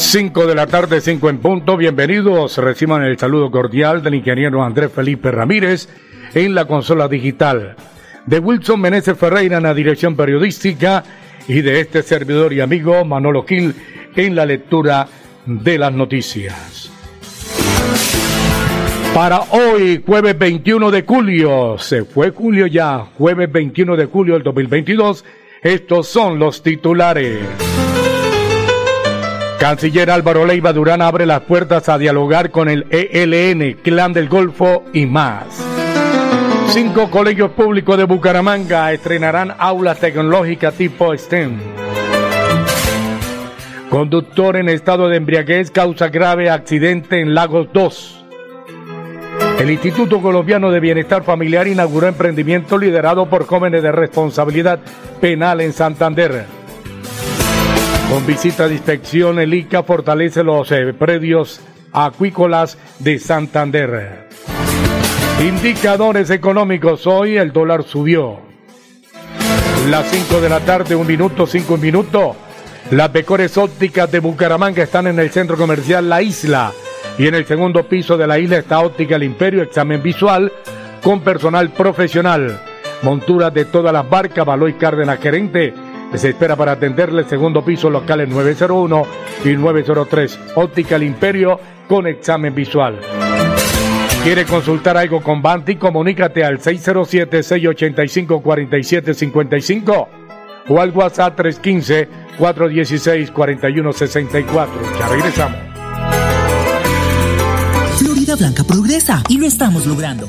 5 de la tarde, 5 en punto. Bienvenidos. Reciban el saludo cordial del ingeniero Andrés Felipe Ramírez en la consola digital. De Wilson Meneses Ferreira en la dirección periodística y de este servidor y amigo Manolo Gil en la lectura de las noticias. Para hoy, jueves 21 de julio, se fue julio ya, jueves 21 de julio del 2022, estos son los titulares. Canciller Álvaro Leiva Durán abre las puertas a dialogar con el ELN, Clan del Golfo y más. Cinco colegios públicos de Bucaramanga estrenarán aulas tecnológicas tipo STEM. Conductor en estado de embriaguez causa grave accidente en Lagos 2. El Instituto Colombiano de Bienestar Familiar inauguró emprendimiento liderado por jóvenes de responsabilidad penal en Santander. Con visita de inspección, el ICA fortalece los eh, predios acuícolas de Santander. Indicadores económicos. Hoy el dólar subió. Las 5 de la tarde, un minuto, cinco minutos. Las mejores ópticas de Bucaramanga están en el centro comercial La Isla. Y en el segundo piso de la isla está Óptica El Imperio, examen visual con personal profesional. Monturas de todas las barcas, Baloy Cárdenas, gerente. Se espera para atenderle segundo piso locales 901 y 903. Óptica El Imperio con examen visual. ¿Quiere consultar algo con Banti? Comunícate al 607-685-4755 o al WhatsApp 315-416-4164. Ya regresamos. Florida Blanca progresa y lo estamos logrando.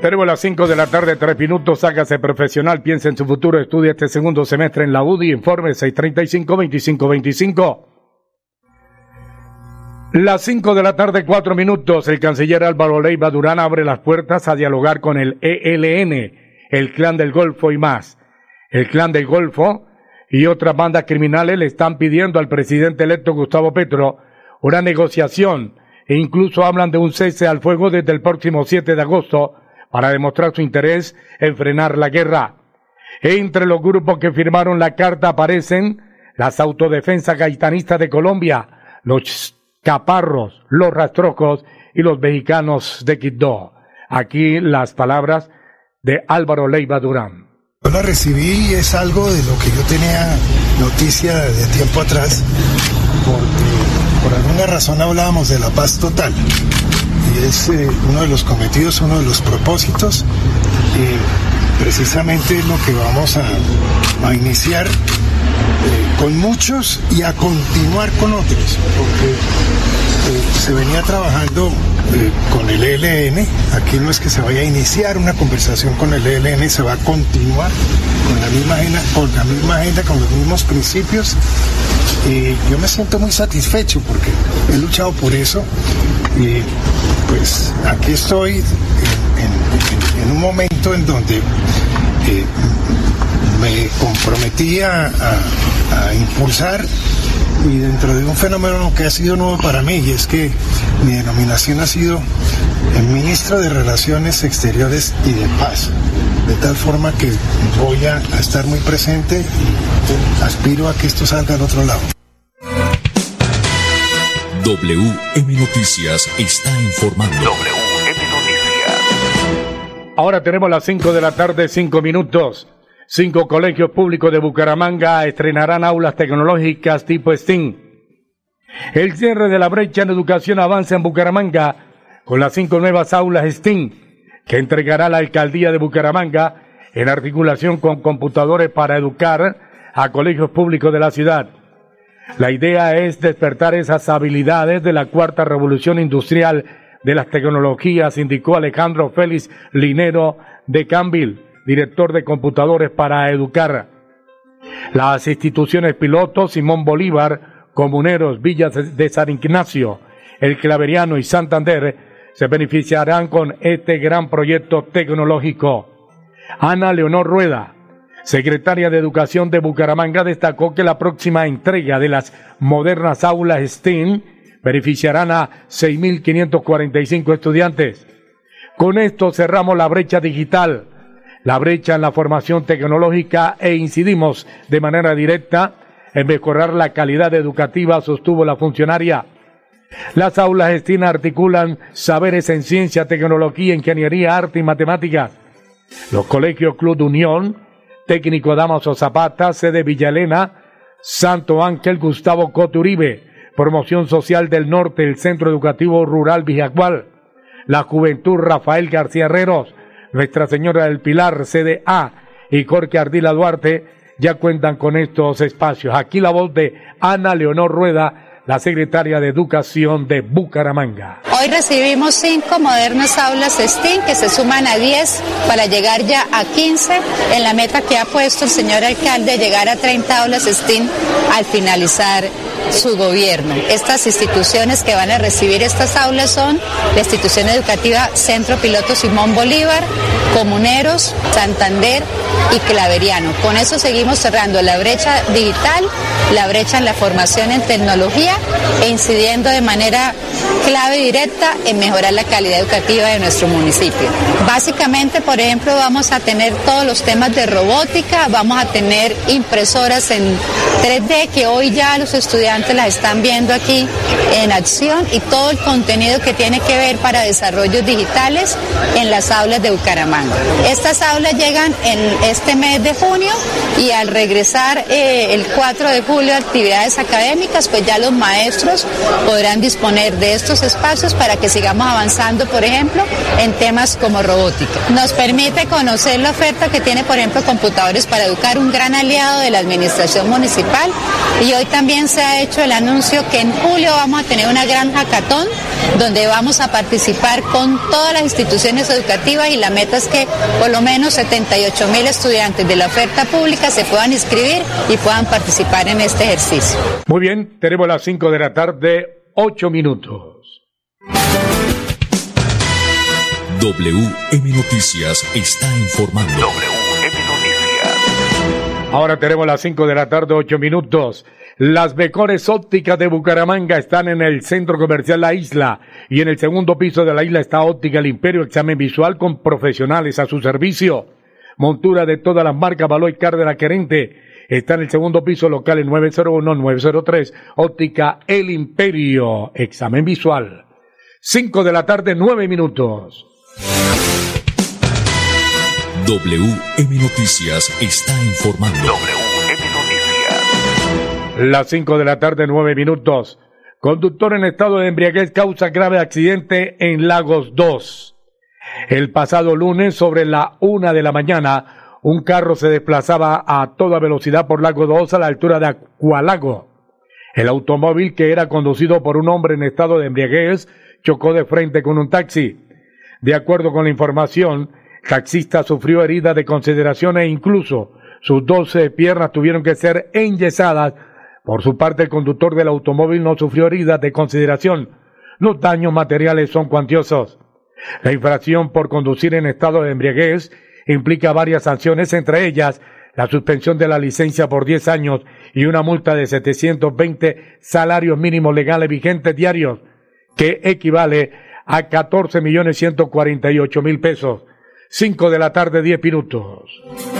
Tenemos las 5 de la tarde, 3 minutos. Hágase profesional, piensa en su futuro. Estudia este segundo semestre en la UDI. Informe 635-2525. Las 5 de la tarde, 4 minutos. El canciller Álvaro Leiva Durán abre las puertas a dialogar con el ELN, el Clan del Golfo y más. El Clan del Golfo y otras bandas criminales le están pidiendo al presidente electo Gustavo Petro una negociación e incluso hablan de un cese al fuego desde el próximo 7 de agosto para demostrar su interés en frenar la guerra. Entre los grupos que firmaron la carta aparecen las autodefensas gaitanistas de Colombia, los caparros, los rastrojos y los mexicanos de Quito. Aquí las palabras de Álvaro Leiva Durán. Yo la recibí y es algo de lo que yo tenía noticia de tiempo atrás, porque por alguna razón hablábamos de la paz total. Es eh, uno de los cometidos, uno de los propósitos. Y precisamente es lo que vamos a, a iniciar eh, con muchos y a continuar con otros, porque eh, se venía trabajando eh, con el ELN, aquí no es que se vaya a iniciar una conversación con el ELN, se va a continuar con la misma agenda, con la misma agenda, con los mismos principios. Y yo me siento muy satisfecho porque he luchado por eso y pues aquí estoy en, un momento en donde me comprometí a, impulsar y dentro de un fenómeno que ha sido nuevo para mí y es que mi denominación ha sido el ministro de Relaciones Exteriores y de Paz. De tal forma que voy a, estar muy presente y aspiro a que esto salga al otro lado. WM Noticias está informando. WM Noticias. Ahora tenemos las 5 de la tarde, 5 minutos. Cinco colegios públicos de Bucaramanga estrenarán aulas tecnológicas tipo STEAM. El cierre de la brecha en educación avanza en Bucaramanga con las cinco nuevas aulas STEAM que entregará la alcaldía de Bucaramanga en articulación con computadores para educar a colegios públicos de la ciudad. La idea es despertar esas habilidades de la cuarta revolución industrial de las tecnologías, indicó Alejandro Félix Linero de Cambil director de computadores para educar. Las instituciones pilotos Simón Bolívar, Comuneros, Villas de San Ignacio, El Claveriano y Santander se beneficiarán con este gran proyecto tecnológico. Ana Leonor Rueda, secretaria de Educación de Bucaramanga, destacó que la próxima entrega de las modernas aulas STEAM beneficiarán a 6.545 estudiantes. Con esto cerramos la brecha digital la brecha en la formación tecnológica e incidimos de manera directa en mejorar la calidad educativa, sostuvo la funcionaria. Las aulas STEAM articulan saberes en ciencia, tecnología, ingeniería, arte y matemáticas. Los colegios Club Unión, Técnico Damaso Zapata, sede Villalena, Santo Ángel Gustavo Coturibe, Promoción Social del Norte, el Centro Educativo Rural Villacual, la Juventud Rafael García Herreros, nuestra Señora del Pilar, CDA y Jorge Ardila Duarte ya cuentan con estos espacios. Aquí la voz de Ana Leonor Rueda, la secretaria de Educación de Bucaramanga. Hoy recibimos cinco modernas aulas STEAM que se suman a 10 para llegar ya a 15 en la meta que ha puesto el señor alcalde, llegar a 30 aulas STEAM al finalizar su gobierno. Estas instituciones que van a recibir estas aulas son la institución educativa Centro Piloto Simón Bolívar, Comuneros, Santander y Claveriano. Con eso seguimos cerrando la brecha digital, la brecha en la formación en tecnología incidiendo de manera clave y directa en mejorar la calidad educativa de nuestro municipio. Básicamente, por ejemplo, vamos a tener todos los temas de robótica, vamos a tener impresoras en 3D que hoy ya los estudiantes las están viendo aquí en acción y todo el contenido que tiene que ver para desarrollos digitales en las aulas de Bucaramanga. Estas aulas llegan en este mes de junio y al regresar eh, el 4 de julio actividades académicas, pues ya los maestros podrán disponer de estos espacios para que sigamos avanzando, por ejemplo, en temas como robótica. Nos permite conocer la oferta que tiene, por ejemplo, computadores para educar, un gran aliado de la administración municipal. Y hoy también se ha hecho el anuncio que en julio vamos a tener una gran hackathon donde vamos a participar con todas las instituciones educativas y la meta es que por lo menos 78 mil estudiantes de la oferta pública se puedan inscribir y puedan participar en este ejercicio. Muy bien, tenemos las 5 de la tarde, 8 minutos. WM Noticias está informando. WM Noticias. Ahora tenemos las 5 de la tarde, 8 minutos. Las mejores ópticas de Bucaramanga están en el centro comercial La Isla y en el segundo piso de la isla está Óptica El Imperio, examen visual con profesionales a su servicio. Montura de todas las marcas, Baloy Cárdenas Querente Está en el segundo piso local en 901-903. Óptica El Imperio. Examen visual. 5 de la tarde, 9 minutos. WM Noticias está informando. WM Noticias. Las 5 de la tarde, 9 minutos. Conductor en estado de embriaguez causa grave accidente en Lagos 2. El pasado lunes, sobre la una de la mañana, un carro se desplazaba a toda velocidad por Lago 2 a la altura de Acualago. El automóvil, que era conducido por un hombre en estado de embriaguez, chocó de frente con un taxi. De acuerdo con la información, el taxista sufrió heridas de consideración e incluso sus doce piernas tuvieron que ser enyesadas. Por su parte, el conductor del automóvil no sufrió heridas de consideración. Los daños materiales son cuantiosos. La infracción por conducir en estado de embriaguez implica varias sanciones, entre ellas la suspensión de la licencia por 10 años y una multa de 720 salarios mínimos legales vigentes diarios, que equivale a 14 millones 148 mil pesos. 5 de la tarde, 10 minutos.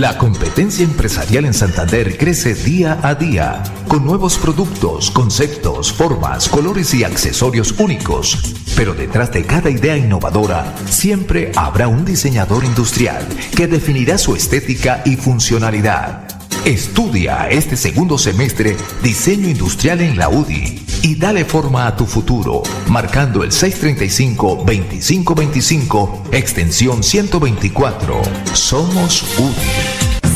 La competencia empresarial en Santander crece día a día, con nuevos productos, conceptos, formas, colores y accesorios únicos. Pero detrás de cada idea innovadora, siempre habrá un diseñador industrial que definirá su estética y funcionalidad. Estudia este segundo semestre diseño industrial en la UDI y dale forma a tu futuro, marcando el 635-2525, extensión 124. Somos UDI.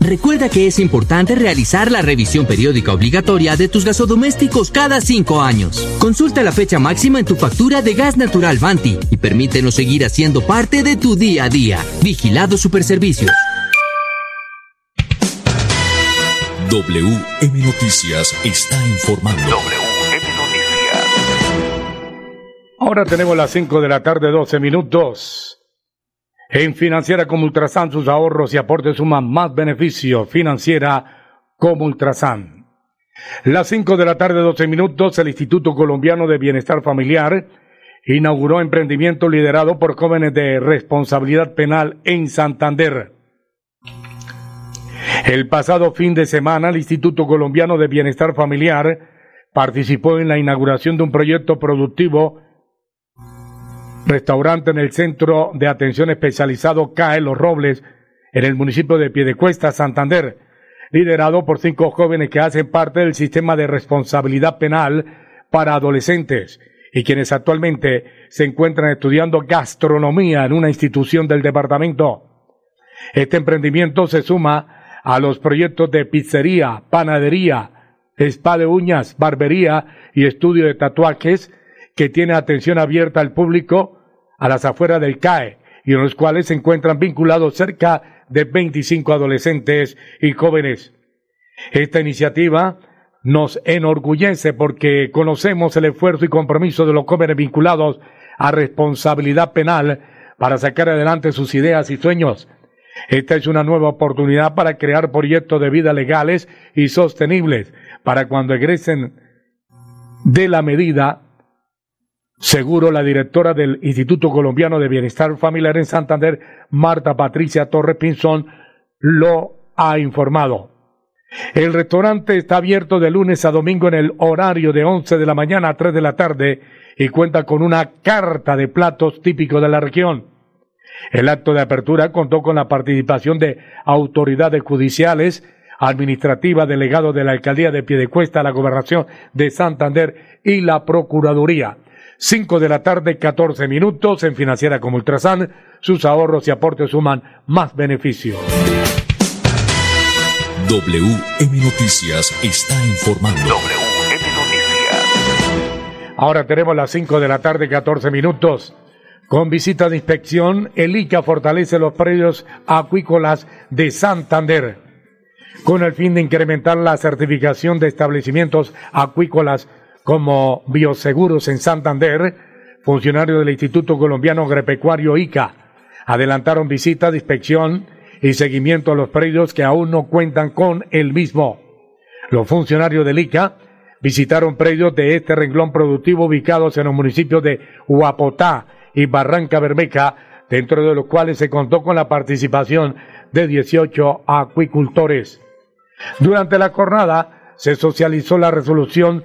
Recuerda que es importante realizar la revisión periódica obligatoria de tus gasodomésticos cada cinco años. Consulta la fecha máxima en tu factura de gas natural Banti y permítenos seguir haciendo parte de tu día a día. Vigilado Superservicios. WM Noticias está informando. WM Noticias. Ahora tenemos las 5 de la tarde, 12 minutos. En Financiera como Ultrasan, sus ahorros y aportes suman más beneficio. Financiera como Ultrasan. Las 5 de la tarde, 12 minutos, el Instituto Colombiano de Bienestar Familiar inauguró emprendimiento liderado por jóvenes de responsabilidad penal en Santander. El pasado fin de semana, el Instituto Colombiano de Bienestar Familiar participó en la inauguración de un proyecto productivo restaurante en el Centro de Atención Especializado CAE Los Robles, en el municipio de Piedecuesta, Santander, liderado por cinco jóvenes que hacen parte del sistema de responsabilidad penal para adolescentes y quienes actualmente se encuentran estudiando gastronomía en una institución del departamento. Este emprendimiento se suma a los proyectos de pizzería, panadería, spa de uñas, barbería y estudio de tatuajes que tiene atención abierta al público a las afueras del CAE y en los cuales se encuentran vinculados cerca de 25 adolescentes y jóvenes. Esta iniciativa nos enorgullece porque conocemos el esfuerzo y compromiso de los jóvenes vinculados a responsabilidad penal para sacar adelante sus ideas y sueños. Esta es una nueva oportunidad para crear proyectos de vida legales y sostenibles para cuando egresen de la medida Seguro la directora del Instituto Colombiano de Bienestar Familiar en Santander, Marta Patricia Torres Pinzón, lo ha informado. El restaurante está abierto de lunes a domingo en el horario de 11 de la mañana a 3 de la tarde y cuenta con una carta de platos típicos de la región. El acto de apertura contó con la participación de autoridades judiciales, administrativa, delegado de la alcaldía de Piedecuesta, la gobernación de Santander y la Procuraduría. 5 de la tarde, 14 minutos en Financiera como Ultrasan. Sus ahorros y aportes suman más beneficios. WM Noticias está informando. WM Noticias. Ahora tenemos las 5 de la tarde, 14 minutos. Con visita de inspección, el ICA fortalece los predios acuícolas de Santander. Con el fin de incrementar la certificación de establecimientos acuícolas como bioseguros en Santander, funcionarios del Instituto Colombiano Agropecuario ICA adelantaron visita de inspección y seguimiento a los predios que aún no cuentan con el mismo. Los funcionarios del ICA visitaron predios de este renglón productivo ubicados en los municipios de Huapotá y Barranca Bermeja, dentro de los cuales se contó con la participación de 18 acuicultores. Durante la jornada se socializó la resolución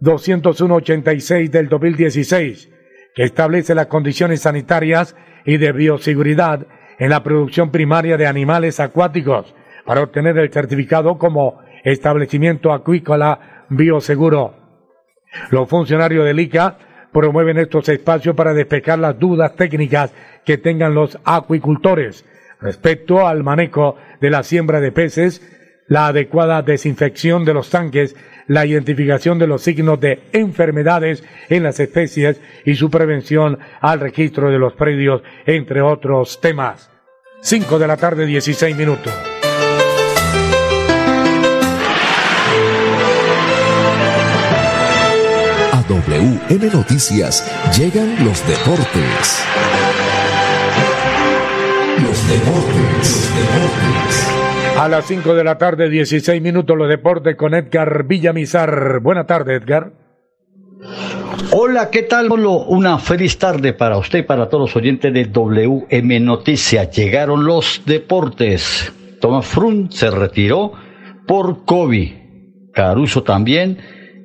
201-86 del 2016, que establece las condiciones sanitarias y de bioseguridad en la producción primaria de animales acuáticos para obtener el certificado como establecimiento acuícola bioseguro. Los funcionarios del ICA promueven estos espacios para despejar las dudas técnicas que tengan los acuicultores respecto al manejo de la siembra de peces, la adecuada desinfección de los tanques, la identificación de los signos de enfermedades en las especies y su prevención al registro de los predios, entre otros temas. 5 de la tarde, 16 minutos. WM Noticias llegan los deportes. Los deportes, deportes. A las 5 de la tarde, 16 minutos, los deportes con Edgar Villamizar. Buena tarde, Edgar. Hola, ¿qué tal? Una feliz tarde para usted y para todos los oyentes de WM Noticias. Llegaron los deportes. Tomás Frun se retiró por COVID. Caruso también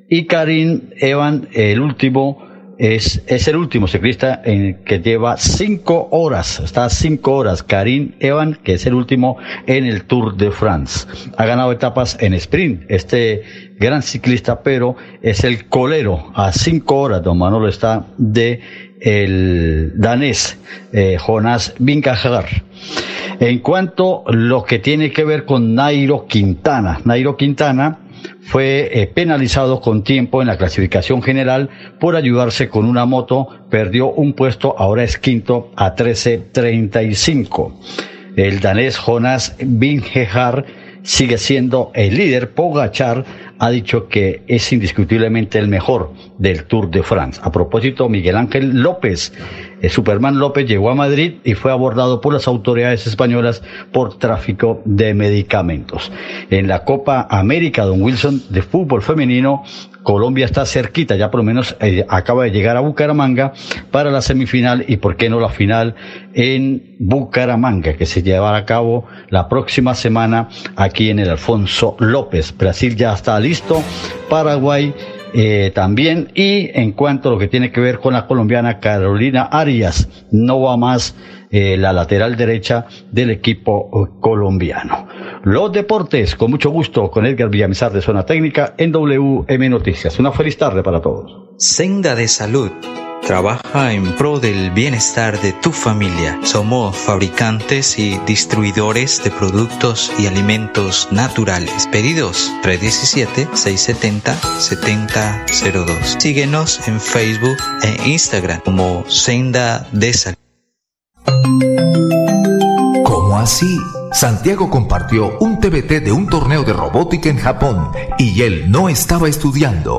y Karim Evan, el último, es, es el último ciclista en que lleva cinco horas, está cinco horas. Karim Evan, que es el último en el Tour de France. Ha ganado etapas en sprint, este gran ciclista, pero es el colero a cinco horas. Don Manolo está de el danés eh, Jonas Vincajar. En cuanto a lo que tiene que ver con Nairo Quintana, Nairo Quintana fue eh, penalizado con tiempo en la clasificación general por ayudarse con una moto, perdió un puesto, ahora es quinto a 13.35. El danés Jonas Vingegaard sigue siendo el líder, Pogachar ha dicho que es indiscutiblemente el mejor del Tour de France. A propósito, Miguel Ángel López, Superman López llegó a Madrid y fue abordado por las autoridades españolas por tráfico de medicamentos. En la Copa América, Don Wilson, de fútbol femenino, Colombia está cerquita, ya por lo menos eh, acaba de llegar a Bucaramanga para la semifinal y por qué no la final en Bucaramanga, que se llevará a cabo la próxima semana aquí en el Alfonso López. Brasil ya está listo, Paraguay eh, también y en cuanto a lo que tiene que ver con la colombiana Carolina Arias, no va más eh, la lateral derecha del equipo eh, colombiano. Los deportes, con mucho gusto, con Edgar Villamizar de Zona Técnica en WM Noticias. Una feliz tarde para todos. Senda de Salud. Trabaja en pro del bienestar de tu familia. Somos fabricantes y distribuidores de productos y alimentos naturales. Pedidos 317-670-7002. Síguenos en Facebook e Instagram como Senda de. ¿Cómo así? Santiago compartió un TBT de un torneo de robótica en Japón y él no estaba estudiando.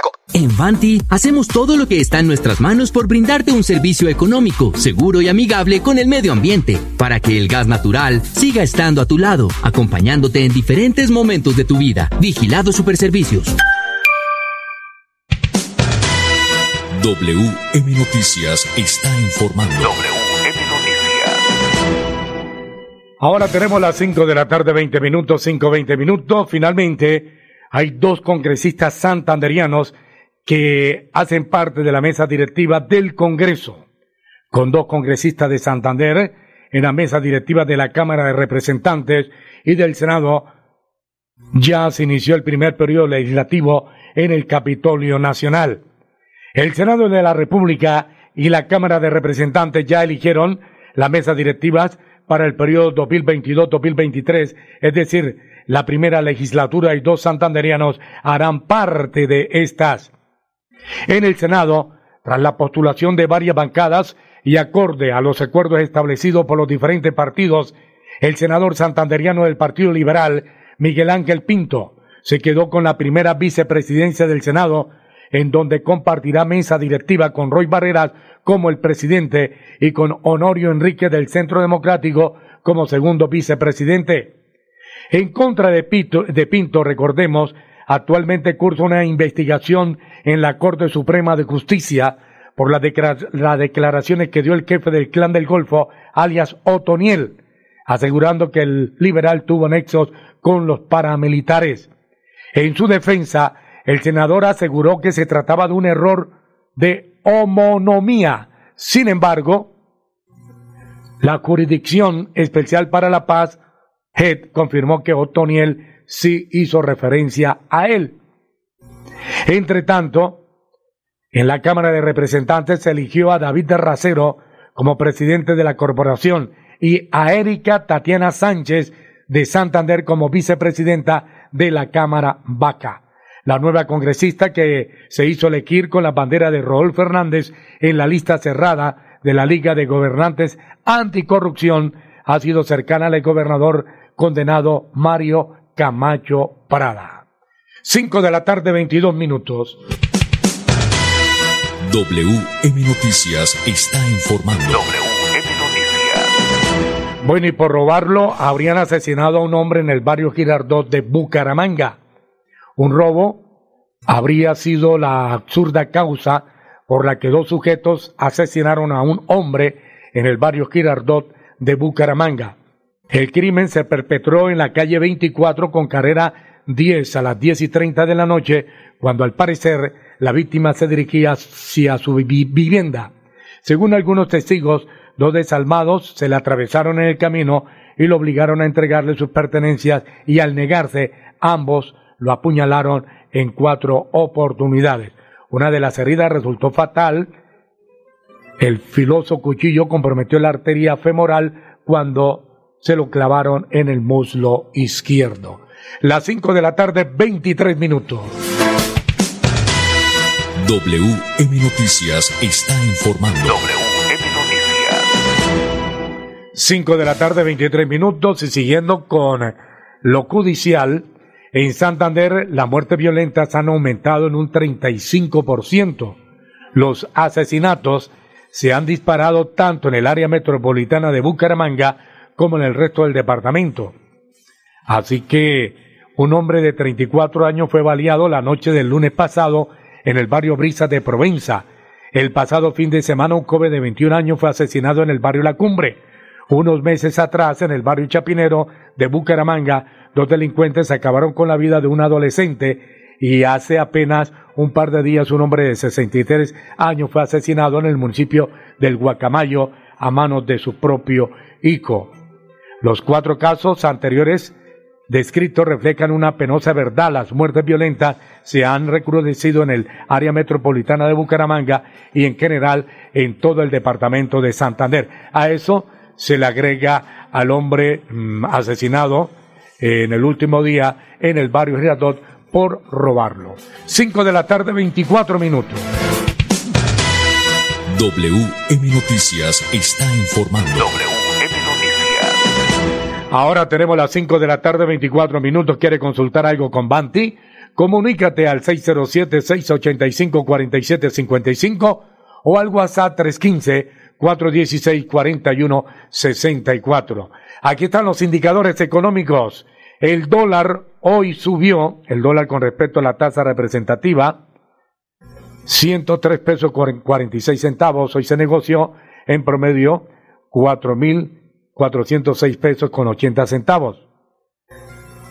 En Vanti hacemos todo lo que está en nuestras manos por brindarte un servicio económico, seguro y amigable con el medio ambiente, para que el gas natural siga estando a tu lado, acompañándote en diferentes momentos de tu vida. Vigilado Superservicios. WM Noticias está informando. WM Noticias. Ahora tenemos las 5 de la tarde, 20 minutos, 5, 20 minutos. Finalmente, hay dos congresistas santanderianos que hacen parte de la mesa directiva del Congreso, con dos congresistas de Santander en la mesa directiva de la Cámara de Representantes y del Senado. Ya se inició el primer periodo legislativo en el Capitolio Nacional. El Senado de la República y la Cámara de Representantes ya eligieron las mesas directivas para el periodo 2022-2023, es decir, la primera legislatura y dos santanderianos harán parte de estas. En el Senado, tras la postulación de varias bancadas y acorde a los acuerdos establecidos por los diferentes partidos, el senador santanderiano del Partido Liberal, Miguel Ángel Pinto, se quedó con la primera vicepresidencia del Senado, en donde compartirá mesa directiva con Roy Barreras como el presidente y con Honorio Enrique del Centro Democrático como segundo vicepresidente. En contra de Pinto, de Pinto recordemos, Actualmente cursa una investigación en la Corte Suprema de Justicia por las declaraciones que dio el jefe del Clan del Golfo, alias Otoniel, asegurando que el liberal tuvo nexos con los paramilitares. En su defensa, el senador aseguró que se trataba de un error de homonomía. Sin embargo, la Jurisdicción Especial para la Paz, HED, confirmó que Otoniel sí hizo referencia a él. Entre tanto, en la Cámara de Representantes se eligió a David de Racero como presidente de la corporación y a Erika Tatiana Sánchez de Santander como vicepresidenta de la Cámara Vaca. La nueva congresista que se hizo elegir con la bandera de Raúl Fernández en la lista cerrada de la Liga de Gobernantes Anticorrupción ha sido cercana al gobernador condenado Mario Camacho Prada. 5 de la tarde, 22 minutos. WM Noticias está informando. WM Noticias. Bueno, y por robarlo, habrían asesinado a un hombre en el barrio Girardot de Bucaramanga. Un robo habría sido la absurda causa por la que dos sujetos asesinaron a un hombre en el barrio Girardot de Bucaramanga. El crimen se perpetró en la calle 24 con carrera 10 a las 10 y 30 de la noche, cuando al parecer la víctima se dirigía hacia su vivienda. Según algunos testigos, dos desalmados se le atravesaron en el camino y lo obligaron a entregarle sus pertenencias y al negarse, ambos lo apuñalaron en cuatro oportunidades. Una de las heridas resultó fatal. El filoso cuchillo comprometió la arteria femoral cuando se lo clavaron en el muslo izquierdo. Las 5 de la tarde, 23 minutos. WM Noticias está informando. WM Noticias. 5 de la tarde, 23 minutos y siguiendo con lo judicial, en Santander las muertes violentas han aumentado en un 35%. Los asesinatos se han disparado tanto en el área metropolitana de Bucaramanga como en el resto del departamento. Así que un hombre de 34 años fue baleado la noche del lunes pasado en el barrio Brisa de Provenza. El pasado fin de semana un joven de 21 años fue asesinado en el barrio La Cumbre. Unos meses atrás, en el barrio Chapinero de Bucaramanga, dos delincuentes acabaron con la vida de un adolescente y hace apenas un par de días un hombre de 63 años fue asesinado en el municipio del Guacamayo a manos de su propio hijo. Los cuatro casos anteriores descritos reflejan una penosa verdad. Las muertes violentas se han recrudecido en el área metropolitana de Bucaramanga y en general en todo el departamento de Santander. A eso se le agrega al hombre mm, asesinado en el último día en el barrio Girardot por robarlo. 5 de la tarde, 24 minutos. WM Noticias está informando. Ahora tenemos las 5 de la tarde, 24 minutos. ¿Quiere consultar algo con Banti? Comunícate al 607-685-4755 o al WhatsApp 315-416-4164. Aquí están los indicadores económicos. El dólar hoy subió, el dólar con respecto a la tasa representativa, 103 pesos 46 centavos. Hoy se negoció en promedio 4.406 pesos con 80 centavos.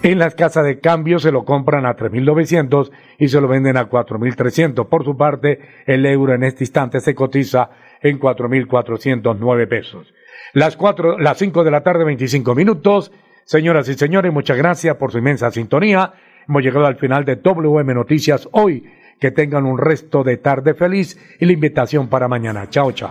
En las casas de cambio se lo compran a 3.900 y se lo venden a 4.300. Por su parte, el euro en este instante se cotiza en 4.409 pesos. Las cuatro, las 5 de la tarde, 25 minutos. Señoras y señores, muchas gracias por su inmensa sintonía. Hemos llegado al final de WM Noticias hoy. Que tengan un resto de tarde feliz y la invitación para mañana. Chao, chao.